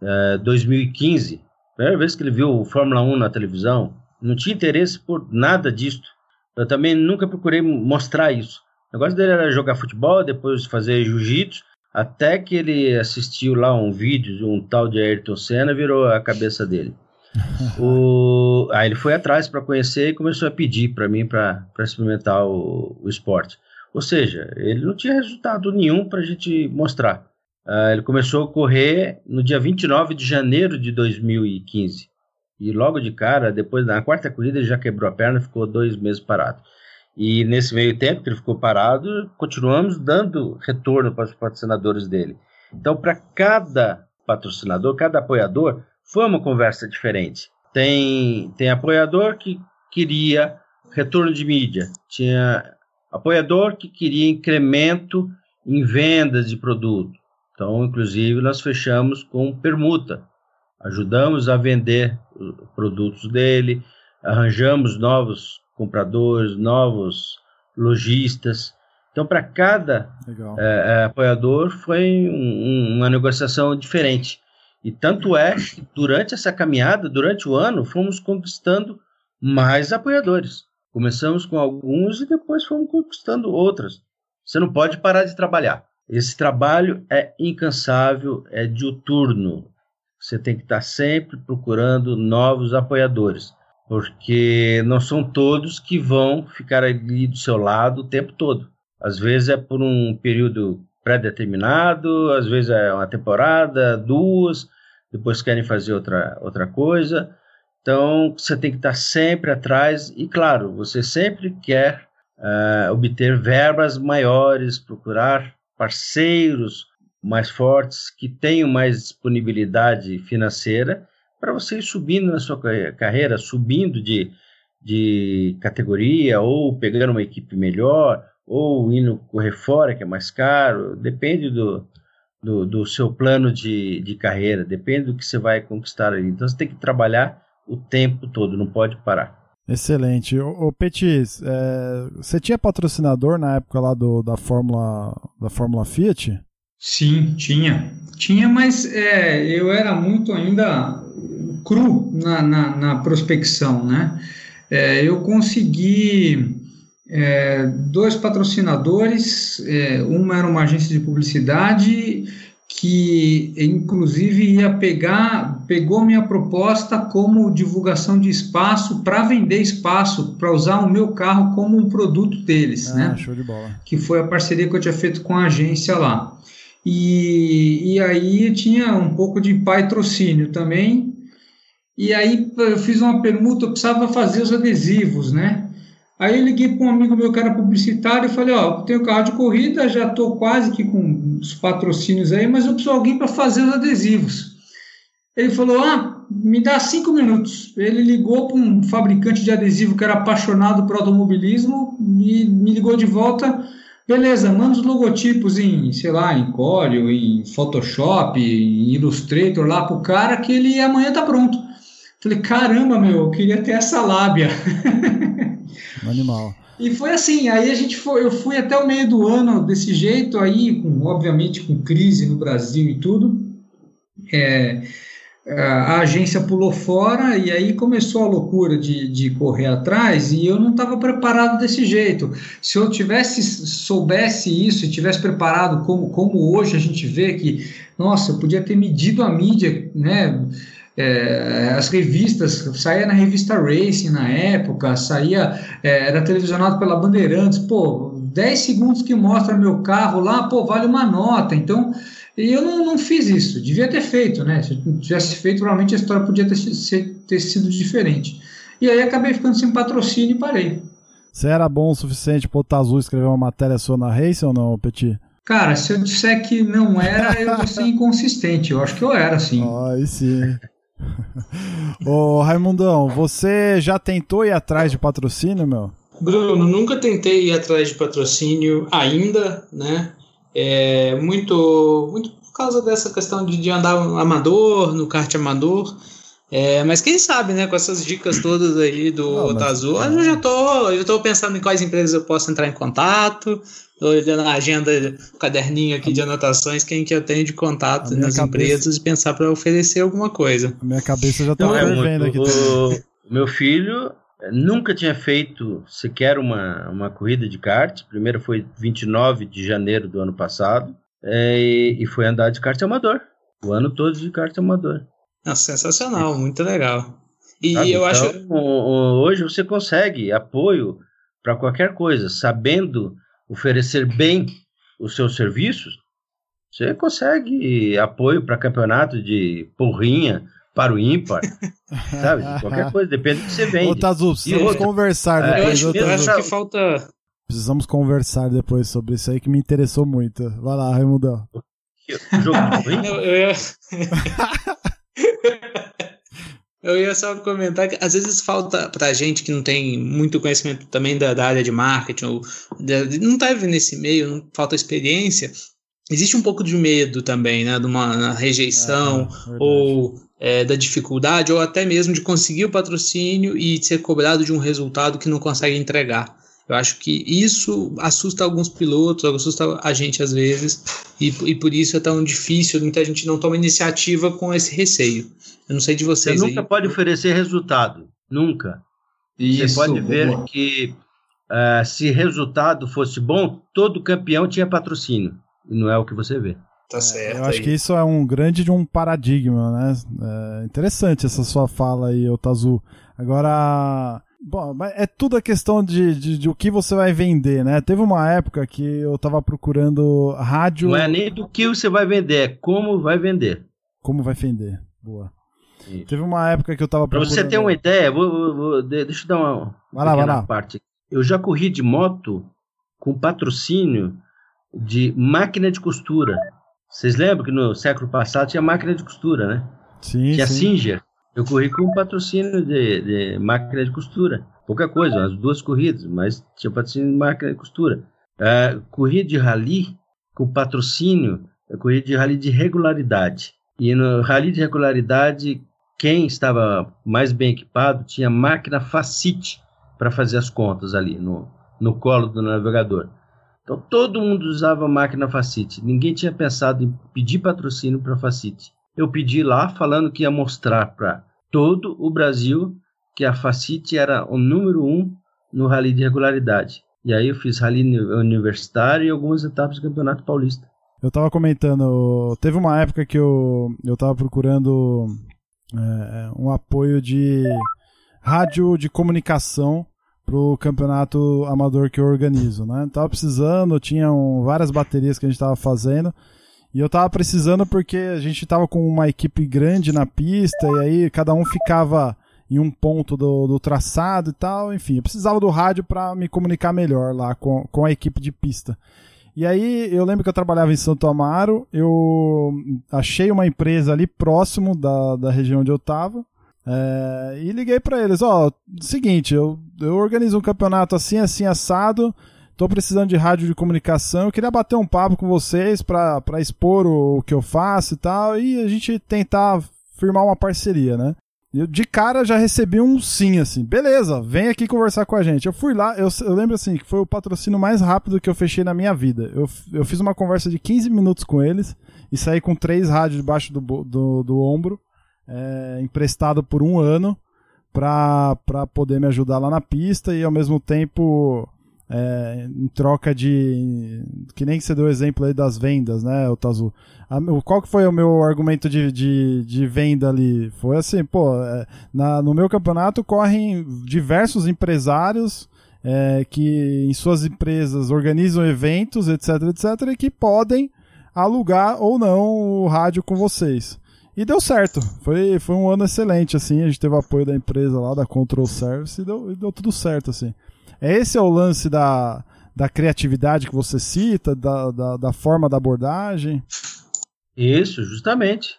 é, 2015. Primeira vez que ele viu Fórmula 1 na televisão. Não tinha interesse por nada disso. Eu também nunca procurei mostrar isso. O negócio dele era jogar futebol, depois fazer jiu-jitsu, até que ele assistiu lá um vídeo de um tal de Ayrton Senna, virou a cabeça dele. O... Aí ele foi atrás para conhecer e começou a pedir para mim para experimentar o, o, esporte. Ou seja, ele não tinha resultado nenhum para a gente mostrar. Uh, ele começou a correr no dia 29 de janeiro de 2015. E logo de cara, depois da quarta corrida, ele já quebrou a perna e ficou dois meses parado. E nesse meio tempo que ele ficou parado, continuamos dando retorno para os patrocinadores dele. Então, para cada patrocinador, cada apoiador, foi uma conversa diferente. Tem, tem apoiador que queria retorno de mídia, tinha apoiador que queria incremento em vendas de produto. Então, inclusive, nós fechamos com permuta. Ajudamos a vender produtos dele, arranjamos novos compradores, novos lojistas. Então, para cada é, apoiador foi um, uma negociação diferente. E tanto é que durante essa caminhada, durante o ano, fomos conquistando mais apoiadores. Começamos com alguns e depois fomos conquistando outros. Você não pode parar de trabalhar. Esse trabalho é incansável, é diuturno. Você tem que estar sempre procurando novos apoiadores porque não são todos que vão ficar ali do seu lado o tempo todo. Às vezes é por um período pré-determinado, às vezes é uma temporada, duas, depois querem fazer outra, outra coisa. Então você tem que estar sempre atrás e, claro, você sempre quer uh, obter verbas maiores, procurar parceiros mais fortes que tenham mais disponibilidade financeira para você ir subindo na sua carreira, subindo de, de categoria, ou pegando uma equipe melhor, ou indo correr fora, que é mais caro, depende do, do, do seu plano de, de carreira, depende do que você vai conquistar ali. Então você tem que trabalhar o tempo todo, não pode parar. Excelente. Ô, ô Petis, é, você tinha patrocinador na época lá do, da, Fórmula, da Fórmula Fiat? Sim, tinha. Tinha, mas é, eu era muito ainda cru na, na, na prospecção, né? É, eu consegui é, dois patrocinadores, é, uma era uma agência de publicidade que inclusive ia pegar, pegou minha proposta como divulgação de espaço para vender espaço, para usar o meu carro como um produto deles, ah, né? Show de bola. Que foi a parceria que eu tinha feito com a agência lá. E, e aí tinha um pouco de patrocínio também, e aí eu fiz uma permuta, eu precisava fazer os adesivos, né? Aí liguei para um amigo meu que era publicitário e falei, ó, tenho carro de corrida, já estou quase que com os patrocínios aí, mas eu preciso de alguém para fazer os adesivos. Ele falou, ah, me dá cinco minutos. Ele ligou para um fabricante de adesivo que era apaixonado por automobilismo e me ligou de volta, beleza, manda os logotipos em, sei lá, em Corel, em Photoshop, em Illustrator lá para o cara que ele amanhã tá pronto. Falei, caramba, meu, eu queria ter essa lábia. Animal. E foi assim, aí a gente foi, eu fui até o meio do ano desse jeito aí, com, obviamente com crise no Brasil e tudo. É, a agência pulou fora e aí começou a loucura de, de correr atrás e eu não estava preparado desse jeito. Se eu tivesse soubesse isso e tivesse preparado como, como hoje a gente vê que, nossa, eu podia ter medido a mídia, né? É, as revistas, saía na revista Racing na época, saía, é, era televisionado pela Bandeirantes, pô, 10 segundos que mostra meu carro lá, pô, vale uma nota, então, e eu não, não fiz isso, devia ter feito, né, se tivesse feito, provavelmente a história podia ter, ser, ter sido diferente, e aí acabei ficando sem patrocínio e parei. Você era bom o suficiente para o Tazu escrever uma matéria sua na Racing ou não, Petit? Cara, se eu disser que não era, eu vou ser inconsistente. Eu acho que eu era, sim. Aí sim. Ô Raimundão, você já tentou ir atrás de patrocínio, meu? Bruno, nunca tentei ir atrás de patrocínio ainda, né? É muito, muito por causa dessa questão de, de andar amador, no kart amador. É, mas quem sabe, né, com essas dicas todas aí do Não, Azul, é. eu já tô, eu já tô pensando em quais empresas eu posso entrar em contato, tô olhando a agenda, o caderninho aqui de anotações, quem que eu tenho de contato nas cabeça... empresas e pensar para oferecer alguma coisa. A minha cabeça já tá fervendo aqui. O, meu filho nunca tinha feito sequer uma, uma corrida de kart, primeiro foi 29 de janeiro do ano passado, é, e foi andar de kart amador, o ano todo de kart amador. Ah, sensacional, muito legal. E Sabe, eu então, acho. Hoje você consegue apoio para qualquer coisa, sabendo oferecer bem os seus serviços, você consegue apoio para campeonato de porrinha, para o ímpar, sabe? Qualquer coisa, depende do que você vende. Ô, Tazu, precisamos outra, conversar é, depois. Eu acho, eu acho que falta... Precisamos conversar depois sobre isso aí que me interessou muito. Vai lá, Raimundão. O jogo de porrinha? eu, eu ia... Eu ia só comentar que às vezes falta pra gente que não tem muito conhecimento também da, da área de marketing, ou de, não tá nesse meio, não falta experiência. Existe um pouco de medo também, né? De uma rejeição, é, ou é, da dificuldade, ou até mesmo de conseguir o patrocínio e ser cobrado de um resultado que não consegue entregar. Eu acho que isso assusta alguns pilotos, assusta a gente às vezes, e, e por isso é tão difícil, muita gente não toma iniciativa com esse receio. Eu não sei de vocês. Você nunca aí. pode oferecer resultado, nunca. Isso, Você pode ver boa. que uh, se resultado fosse bom, todo campeão tinha patrocínio, e não é o que você vê. Tá certo. eu acho aí. que isso é um grande de um paradigma, né? É interessante essa sua fala aí, Otazu. Agora Bom, é tudo a questão de, de, de, o que você vai vender, né? Teve uma época que eu tava procurando rádio. Não é nem do que você vai vender, é como vai vender. Como vai vender. Boa. Isso. Teve uma época que eu tava procurando. Pra você ter uma ideia, vou, vou, vou, deixa eu dar uma, vai lá, vai lá. parte. Eu já corri de moto com patrocínio de máquina de costura. Vocês lembram que no século passado tinha máquina de costura, né? Sim. Tinha sim. Singer. Eu corri com patrocínio de, de, máquina de costura. Pouca coisa, as duas corridas, mas tinha patrocínio de máquina de costura. Uh, corri de rally com patrocínio, eu corri de rally de regularidade. E no rally de regularidade, quem estava mais bem equipado tinha máquina Facite para fazer as contas ali no, no colo do navegador. Então todo mundo usava máquina Facite. Ninguém tinha pensado em pedir patrocínio para Facite eu pedi lá falando que ia mostrar para todo o Brasil que a Facite era o número um no rally de regularidade. E aí eu fiz rally universitário e algumas etapas do Campeonato Paulista. Eu estava comentando, teve uma época que eu, eu tava procurando um apoio de rádio de comunicação pro campeonato amador que eu organizo, né? Tava precisando, tinham várias baterias que a gente tava fazendo e eu tava precisando porque a gente tava com uma equipe grande na pista e aí cada um ficava em um ponto do, do traçado e tal. Enfim, eu precisava do rádio para me comunicar melhor lá com, com a equipe de pista. E aí eu lembro que eu trabalhava em Santo Amaro, eu achei uma empresa ali próximo da, da região onde eu tava. É, e liguei para eles, ó, oh, seguinte, eu, eu organizo um campeonato assim, assim, assado, Tô precisando de rádio de comunicação. Eu queria bater um papo com vocês para expor o, o, que eu faço e tal. E a gente tentar firmar uma parceria, né? Eu, de cara já recebi um sim, assim. Beleza, vem aqui conversar com a gente. Eu fui lá, eu, eu lembro assim, que foi o patrocínio mais rápido que eu fechei na minha vida. Eu, eu fiz uma conversa de 15 minutos com eles e saí com três rádios debaixo do, do, do ombro, é, emprestado por um ano, pra, pra poder me ajudar lá na pista e ao mesmo tempo é, em troca de. Que nem você deu o exemplo aí das vendas, né, o Tazu? Qual que foi o meu argumento de, de, de venda ali? Foi assim, pô, é, na, no meu campeonato correm diversos empresários é, que em suas empresas organizam eventos, etc, etc, e que podem alugar ou não o rádio com vocês. E deu certo. Foi, foi um ano excelente, assim. A gente teve apoio da empresa lá, da Control Service, e deu, e deu tudo certo, assim. É esse é o lance da, da criatividade que você cita, da, da, da forma da abordagem? Isso, justamente.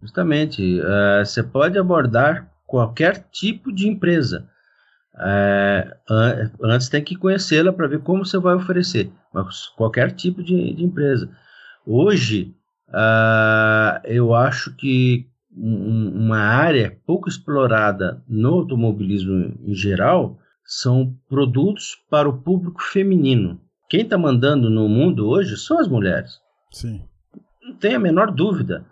Justamente. Uh, você pode abordar qualquer tipo de empresa. Uh, antes tem que conhecê-la para ver como você vai oferecer. Mas qualquer tipo de, de empresa. Hoje, uh, eu acho que uma área pouco explorada no automobilismo em geral são produtos para o público feminino. Quem está mandando no mundo hoje são as mulheres. Sim. Não tem a menor dúvida.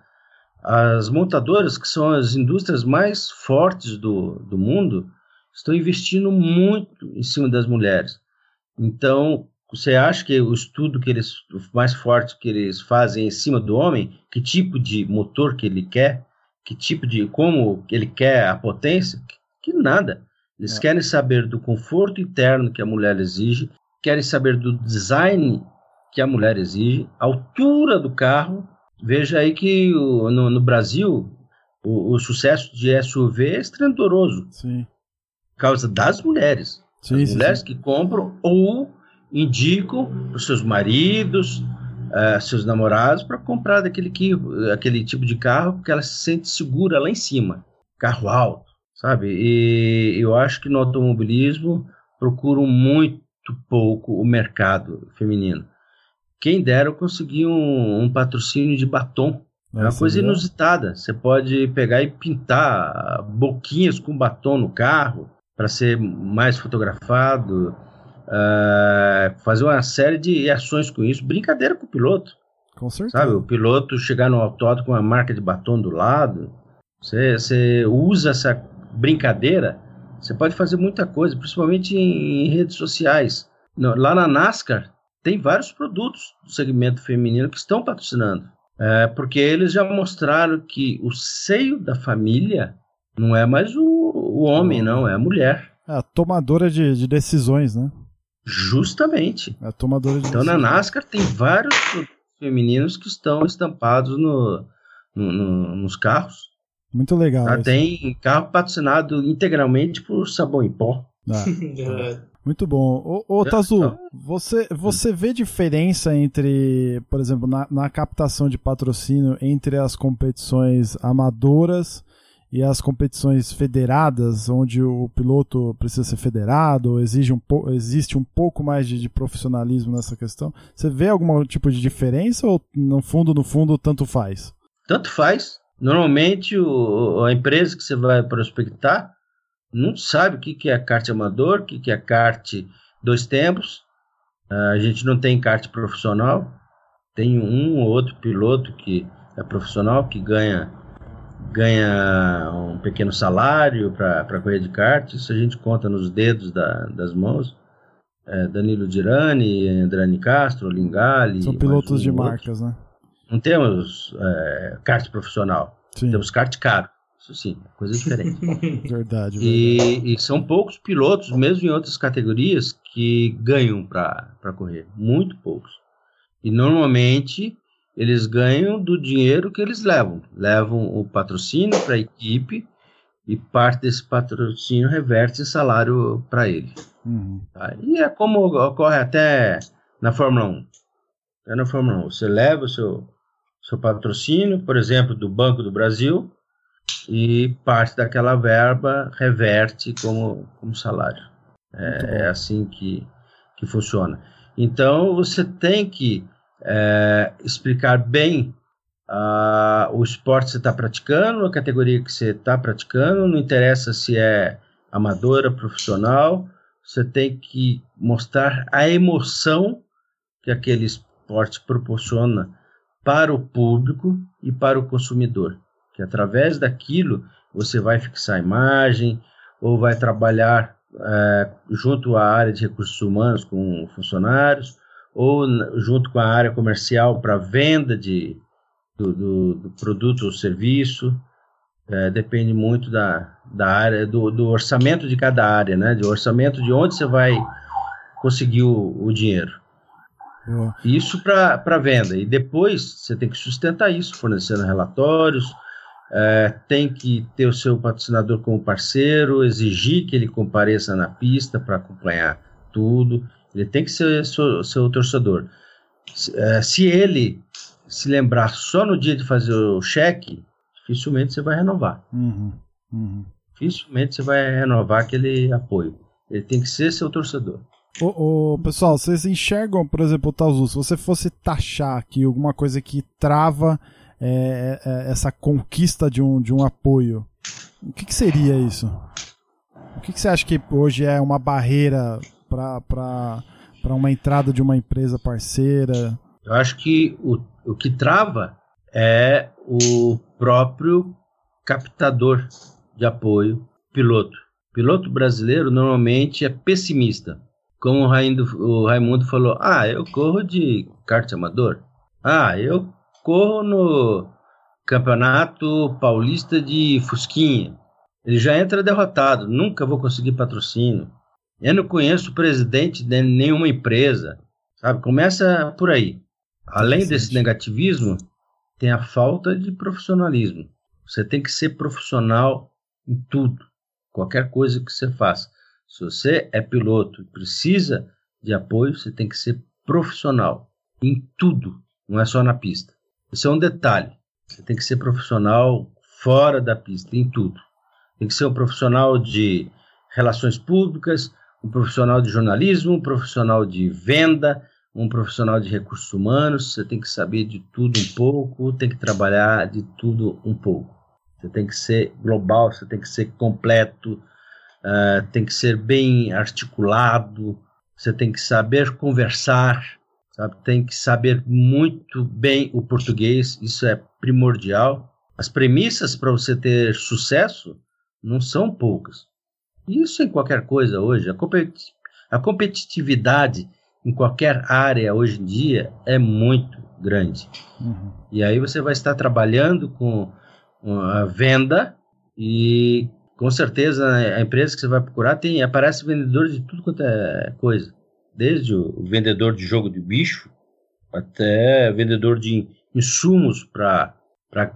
As montadoras, que são as indústrias mais fortes do, do mundo, estão investindo muito em cima das mulheres. Então, você acha que o estudo que eles mais forte que eles fazem em cima do homem, que tipo de motor que ele quer, que tipo de como ele quer a potência, que, que nada. Eles é. querem saber do conforto interno que a mulher exige, querem saber do design que a mulher exige, altura do carro. Veja aí que o, no, no, Brasil o, o, sucesso de SUV é estrondoroso. Sim. Por causa das mulheres. Sim, As sim, mulheres sim. que compram ou indicam para os seus maridos, uh, seus namorados, para comprar daquele que, aquele tipo de carro, porque ela se sente segura lá em cima. Carro alto, sabe? E eu acho que no automobilismo procuram muito pouco o mercado feminino. Quem dera eu conseguir um, um patrocínio de batom. É uma coisa inusitada. Você pode pegar e pintar boquinhas com batom no carro para ser mais fotografado. Uh, fazer uma série de ações com isso. Brincadeira com o piloto. Com certeza. Sabe, o piloto chegar no autódromo com uma marca de batom do lado. Você, você usa essa brincadeira, você pode fazer muita coisa, principalmente em, em redes sociais. No, lá na NASCAR, tem vários produtos do segmento feminino que estão patrocinando. É, porque eles já mostraram que o seio da família não é mais o, o homem, não, é a mulher. É a tomadora de, de decisões, né? Justamente. É a tomadora de então na NASCAR tem vários femininos que estão estampados no, no, no nos carros. Muito legal. Tá? Tem carro patrocinado integralmente por sabão em pó. Ah, muito bom. Ô, ô Tazu, então, você, você vê diferença entre, por exemplo, na, na captação de patrocínio entre as competições amadoras e as competições federadas, onde o piloto precisa ser federado, exige um existe um pouco mais de, de, profissionalismo nessa questão. Você vê algum tipo de diferença ou no fundo, no fundo, tanto faz? Tanto faz. Normalmente o, a empresa que você vai prospectar não sabe o que, que é kart amador, o que, que é kart dois tempos. A gente não tem kart profissional. Tem um ou outro piloto que é profissional, que ganha, ganha um pequeno salário para correr de kart. Isso a gente conta nos dedos da, das mãos. É, Danilo Dirani, Andrani Castro, Lingali. São pilotos um de marcas, né? Não temos é, kart profissional. Sim. Temos kart caro. Isso sim, é coisa diferente. verdade, verdade. E, e, são poucos pilotos, mesmo em outras categorias, que ganham para correr. Muito poucos. E normalmente eles ganham do dinheiro que eles levam. Levam o patrocínio para a equipe e parte desse patrocínio reverte em salário para ele. Uhum. Tá? E é como ocorre até na Fórmula 1. É na Fórmula 1. Você leva o seu, seu patrocínio, por exemplo, do Banco do Brasil, e parte daquela verba reverte como, como salário. É, é assim que, que funciona. Então, você tem que é, explicar bem uh, o esporte que você está praticando, a categoria que você está praticando, não interessa se é amadora, profissional, você tem que mostrar a emoção que aquele esporte proporciona para o público e para o consumidor que através daquilo você vai fixar a imagem ou vai trabalhar é, junto à área de recursos humanos com funcionários ou junto com a área comercial para venda de, do, do, do, produto ou serviço. É, depende muito da, da área, do, do orçamento de cada área, né? Do orçamento de onde você vai conseguir o, o dinheiro. Boa. Isso para venda. E depois você tem que sustentar isso, fornecendo relatórios, é, tem que ter o seu patrocinador como parceiro, exigir que ele compareça na pista para acompanhar tudo. Ele tem que ser seu, seu torcedor. Se, é, se ele se lembrar só no dia de fazer o cheque, dificilmente você vai renovar. Uhum, uhum. Dificilmente você vai renovar aquele apoio. Ele tem que ser seu torcedor. O, pessoal, vocês enxergam, por exemplo, o Tauzu, se você fosse taxar aqui alguma coisa que trava é, é, essa conquista de um, de um apoio, o que, que seria isso? O que, que, você acha que hoje é uma barreira para uma entrada de uma empresa parceira? Eu acho que o, o que trava é o próprio captador de apoio, piloto. Piloto brasileiro normalmente é pessimista. Como o Raimundo, o Raimundo falou, ah, eu corro de kart amador. Ah, eu corro no Campeonato Paulista de Fusquinha. Ele já entra derrotado, nunca vou conseguir patrocínio. Eu não conheço o presidente de nenhuma empresa, sabe? Começa por aí. Além desse negativismo, tem a falta de profissionalismo. Você tem que ser profissional em tudo, qualquer coisa que você faça. Se você é piloto e precisa de apoio, você tem que ser profissional em tudo, não é só na pista. Isso é um detalhe. Você tem que ser profissional fora da pista, em tudo. Tem que ser um profissional de relações públicas, um profissional de jornalismo, um profissional de venda, um profissional de recursos humanos, você tem que saber de tudo um pouco, tem que trabalhar de tudo um pouco. Você tem que ser global, você tem que ser completo, uh, tem que ser bem articulado, você tem que saber conversar, sabe? tem que saber muito bem o português, isso é primordial. As premissas para você ter sucesso não são poucas. Isso em qualquer coisa hoje. A, competi a competitividade em qualquer área hoje em dia é muito grande. Uhum. E aí você vai estar trabalhando com a venda e com certeza a empresa que você vai procurar tem aparece vendedor de tudo quanto é coisa, desde o vendedor de jogo de bicho até vendedor de insumos para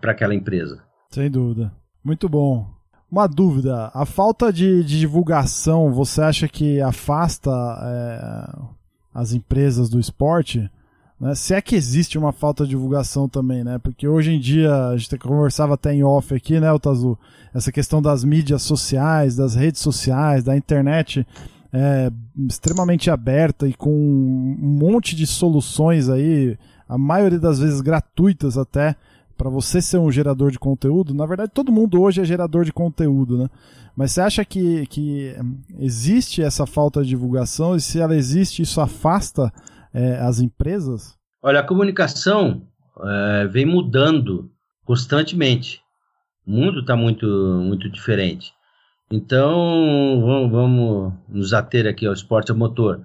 aquela empresa. Sem dúvida. Muito bom. Uma dúvida: a falta de, de divulgação, você acha que afasta é, as empresas do esporte, né? Se é que existe uma falta de divulgação também, né? Porque hoje em dia, a gente conversava até em off aqui, né, Otazu? Essa questão das mídias sociais, das redes sociais, da internet é extremamente aberta e com um monte de soluções aí, a maioria das vezes gratuitas até, para você ser um gerador de conteúdo. Na verdade, todo mundo hoje é gerador de conteúdo, né? Mas você acha que, que existe essa falta de divulgação e se ela existe, isso afasta é, as empresas? Olha, a comunicação é, vem mudando constantemente. O mundo está muito, muito diferente. Então, vamos, vamos, nos ater aqui ao esporte a motor.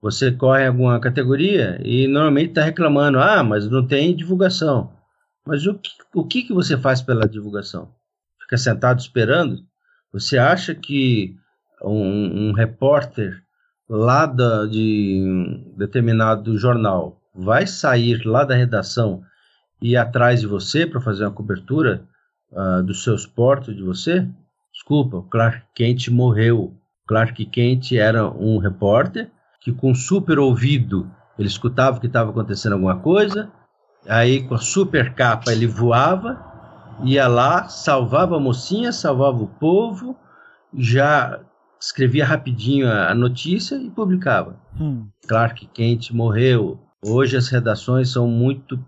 Você corre alguma categoria e normalmente está reclamando, ah, mas não tem divulgação. Mas o que, o que, que você faz pela divulgação? Fica sentado esperando? Você acha que um, um repórter lá da, de determinado jornal vai sair lá da redação e ir atrás de você para fazer uma cobertura uh, do seu esporte de você? Desculpa, o Clark Kent morreu. Clark Kent era um repórter que com super ouvido ele escutava que estava acontecendo alguma coisa, aí com a super capa ele voava ia lá, salvava a mocinha, salvava o povo, já escrevia rapidinho a, notícia e publicava. Hum. Clark Kent morreu. Hoje as redações são muito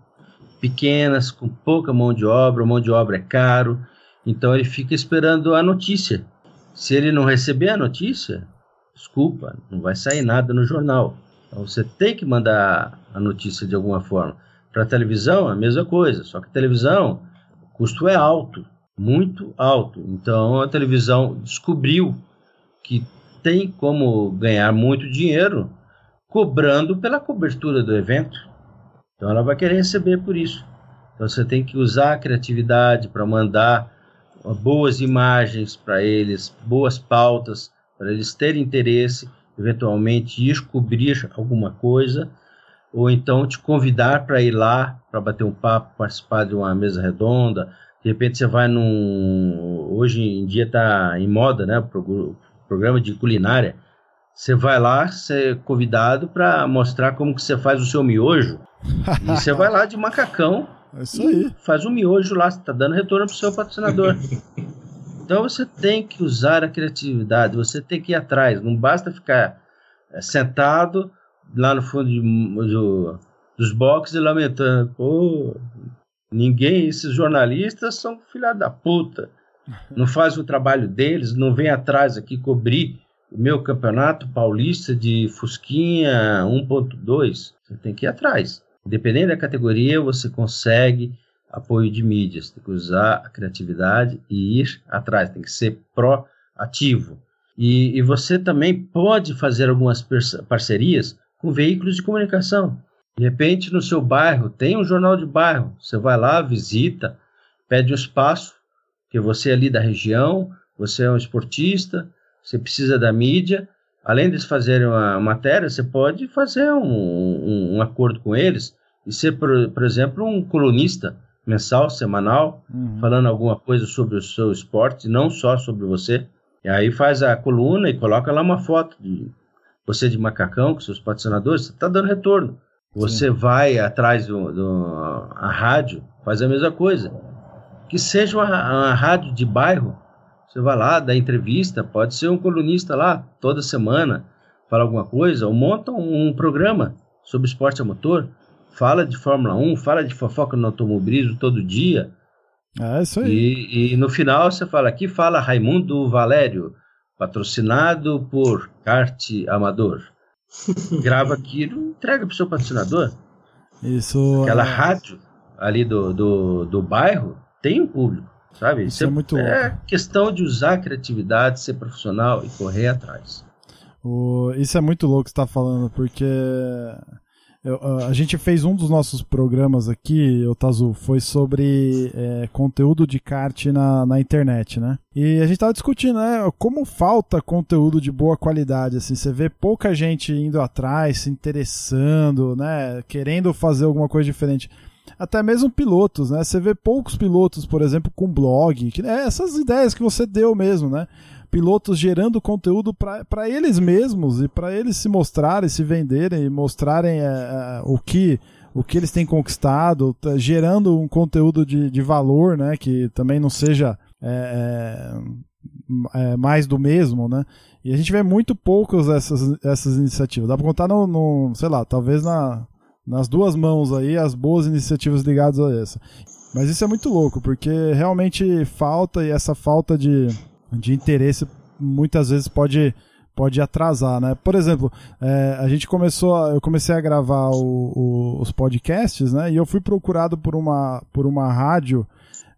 pequenas, com pouca mão de obra, mão de obra é caro, então ele fica esperando a notícia. Se ele não receber a notícia, desculpa, não vai sair nada no jornal. Então você tem que mandar a notícia de alguma forma. Para televisão, a mesma coisa, só que televisão o custo é alto, muito alto. Então a televisão descobriu que tem como ganhar muito dinheiro cobrando pela cobertura do evento. Então ela vai querer receber por isso. Então você tem que usar a criatividade para mandar boas imagens para eles, boas pautas, para eles terem interesse, eventualmente ir cobrir alguma coisa ou então te convidar para ir lá para bater um papo, participar de uma mesa redonda. De repente você vai num. Hoje em dia está em moda, né? Programa de culinária. Você vai lá, ser é convidado para mostrar como que você faz o seu miojo. e você vai lá de macacão. É isso aí. Faz um miojo lá, está dando retorno para o seu patrocinador. então você tem que usar a criatividade, você tem que ir atrás. Não basta ficar é, sentado lá no fundo de, do, dos boxes lamentando, pô, ninguém, esses jornalistas são filha da puta, não fazem o trabalho deles, não vem atrás aqui cobrir o meu campeonato paulista de Fusquinha 1.2, você tem que ir atrás. Dependendo da categoria, você consegue apoio de mídias, tem que usar a criatividade e ir atrás, tem que ser proativo. E, e você também pode fazer algumas parcerias com veículos de comunicação. De repente, no seu bairro, tem um jornal de bairro. Você vai lá, visita, pede um espaço, que você é ali da região, você é um esportista, você precisa da mídia. Além de fazerem uma matéria, você pode fazer um, um, um acordo com eles e ser, por, por, exemplo, um colunista mensal, semanal, uhum. falando alguma coisa sobre o seu esporte, não só sobre você. E aí faz a coluna e coloca lá uma foto de você de macacão com seus patrocinadores, você está dando retorno. Você Sim. vai atrás do, do a rádio, faz a mesma coisa. Que seja uma, uma rádio de bairro, você vai lá, dá entrevista, pode ser um colunista lá toda semana, fala alguma coisa, ou monta um, um programa sobre esporte a motor, fala de Fórmula 1, fala de fofoca no automobilismo todo dia, é isso aí. E, e no final você fala, aqui fala Raimundo Valério, patrocinado por Kart Amador. Grava aquilo, entrega pro seu patrocinador. Isso. Aquela é... rádio ali do, do, do bairro tem um público, sabe? Isso, é, é muito É louco. questão de usar a criatividade, ser profissional e correr atrás. O... Isso é muito louco que você tá falando, porque eu, a gente fez um dos nossos programas aqui, o Tazu, foi sobre é, conteúdo de kart na, na internet, né? E a gente tava discutindo, né? Como falta conteúdo de boa qualidade, assim, você vê pouca gente indo atrás, se interessando, né? Querendo fazer alguma coisa diferente até mesmo pilotos, né? Você vê poucos pilotos, por exemplo, com blog, que, é essas ideias que você deu mesmo, né? Pilotos gerando conteúdo para eles mesmos e para eles se mostrarem, se venderem e mostrarem é, é, o que o que eles têm conquistado, tá gerando um conteúdo de, de valor, né, que também não seja é, é, é mais do mesmo, né? E a gente vê muito poucos essas, essas iniciativas. Dá para contar no, no, sei lá, talvez na, nas duas mãos aí as boas iniciativas ligadas a essa. Mas isso é muito louco, porque realmente falta e essa falta de, de interesse muitas vezes pode pode atrasar, né? Por exemplo, é, a gente começou, eu comecei a gravar o, o, os podcasts, né? E eu fui procurado por uma por uma rádio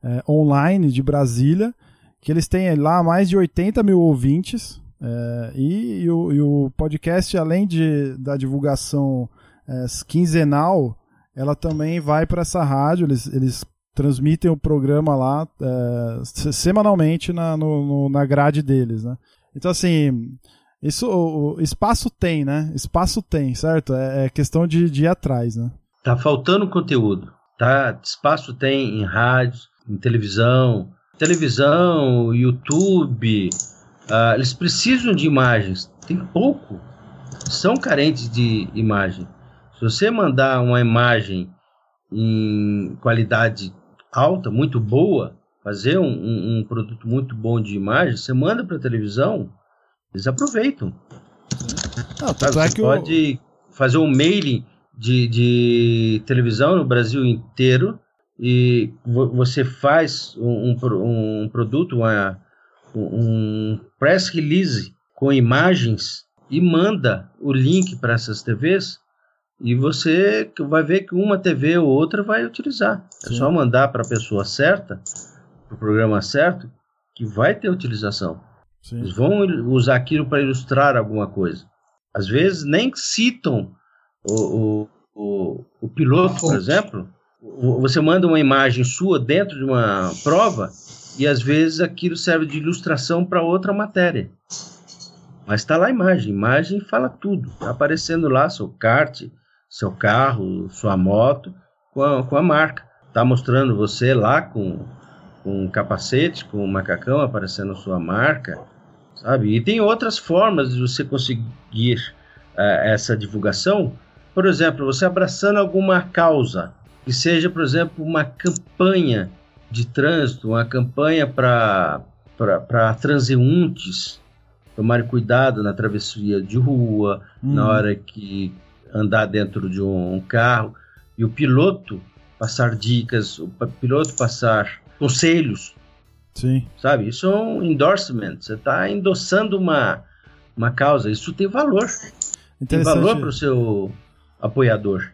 é, online de Brasília que eles têm lá mais de 80 mil ouvintes é, e, e, o, e, o, podcast, além de da divulgação é, quinzenal, ela também vai para essa rádio. Eles, eles transmitem o programa lá é, semanalmente na, no, no, na grade deles, né? Então, assim, isso, o, espaço tem, né? Espaço tem, certo? É, é, questão de, de ir atrás, né? Tá faltando conteúdo, tá? Espaço tem em rádio, em televisão, televisão, YouTube, uh, eles precisam de imagens, tem pouco, são carentes de imagem. Se você mandar uma imagem em qualidade alta, muito boa, fazer um, um, um produto muito bom de imagem, você manda para televisão, eles aproveitam. Não, você é pode fazer um mailing de, de televisão no Brasil inteiro e você faz um, um, um produto, uma, um press release com imagens e manda o link para essas TVs e você vai ver que uma TV ou outra vai utilizar. Sim. É só mandar para a pessoa certa, para o programa certo, que vai ter utilização. Sim. Eles vão usar aquilo para ilustrar alguma coisa. Às vezes nem citam o, o, o, o piloto, por exemplo. Você manda uma imagem sua dentro de uma prova e às vezes aquilo serve de ilustração para outra matéria. Mas está lá a imagem. Imagem fala tudo. Está aparecendo lá seu kart, seu carro, sua moto, com a, com a marca. Tá mostrando você lá com, com um capacete, com um macacão aparecendo sua marca, sabe? E tem outras formas de você conseguir uh, essa divulgação. Por exemplo, você abraçando alguma causa, que seja, por exemplo, uma campanha de trânsito, uma campanha para transeuntes, tomar cuidado na travessia de rua, Hum. na hora que andar dentro de um carro, e o piloto passar dicas, o piloto passar conselhos, Sim. sabe? Isso é um endorsement, você está endossando uma, uma causa, isso tem valor, tem valor para o seu apoiador.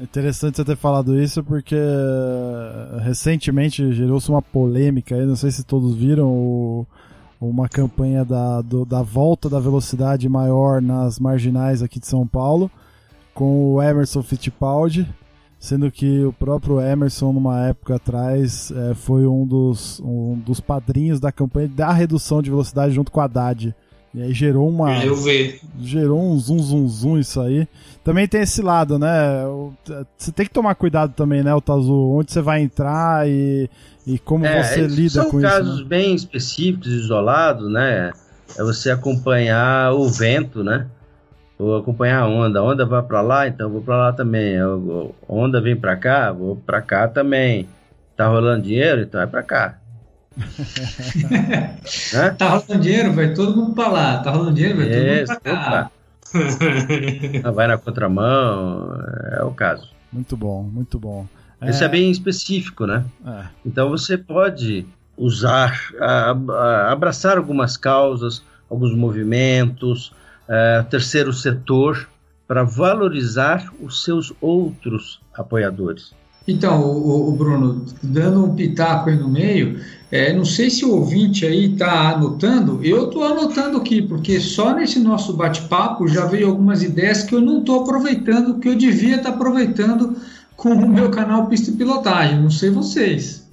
Interessante você ter falado isso porque eh, recentemente gerou-se uma polêmica aí, não sei se todos viram o- uma campanha da, do- da volta da velocidade maior nas marginais aqui de São Paulo com o Emerson Fittipaldi, sendo que o próprio Emerson numa época atrás eh, foi um dos, um dos padrinhos da campanha da redução de velocidade junto com a Haddad. E aí gerou uma Eu vi. gerou um zum zum zum isso aí. Também tem esse lado, né? Você tem que tomar cuidado também, né, o Tazu, onde você vai entrar e, e como você esses lida É, são com casos isso. né? bem específicos, isolados, né? É você acompanhar o vento, né? Ou acompanhar a onda. A onda vai para lá, então eu vou para lá também. Eu- A onda vem para cá, vou para cá também. Tá rolando dinheiro, então é para cá. né? Tá rolando dinheiro, vai todo mundo pra lá. Tá rolando dinheiro, vai todo mundo pra cá. Vai na contramão, é o caso. Muito bom, muito bom. Isso é bem específico, né? é. Então você pode usar, abraçar algumas causas, alguns movimentos, eh, terceiro setor, para valorizar os seus outros apoiadores. Então, o, o Bruno, dando um pitaco aí no meio, é, não sei se o ouvinte aí está anotando, eu estou anotando aqui, porque só nesse nosso bate-papo já veio algumas ideias que eu não estou aproveitando, que eu devia estar aproveitando com o meu canal Pista e Pilotagem, não sei vocês.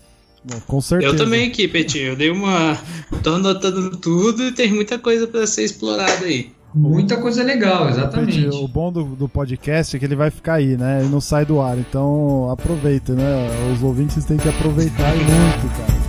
Bom, com certeza. Eu também aqui, Petinho. Eu dei uma. Tô anotando tudo e tem muita coisa pra ser explorada aí. Muita coisa legal, exatamente. O bom do, do podcast é que ele vai ficar aí, né? Ele não sai do ar. Então aproveita, né? Os ouvintes têm que aproveitar muito, cara.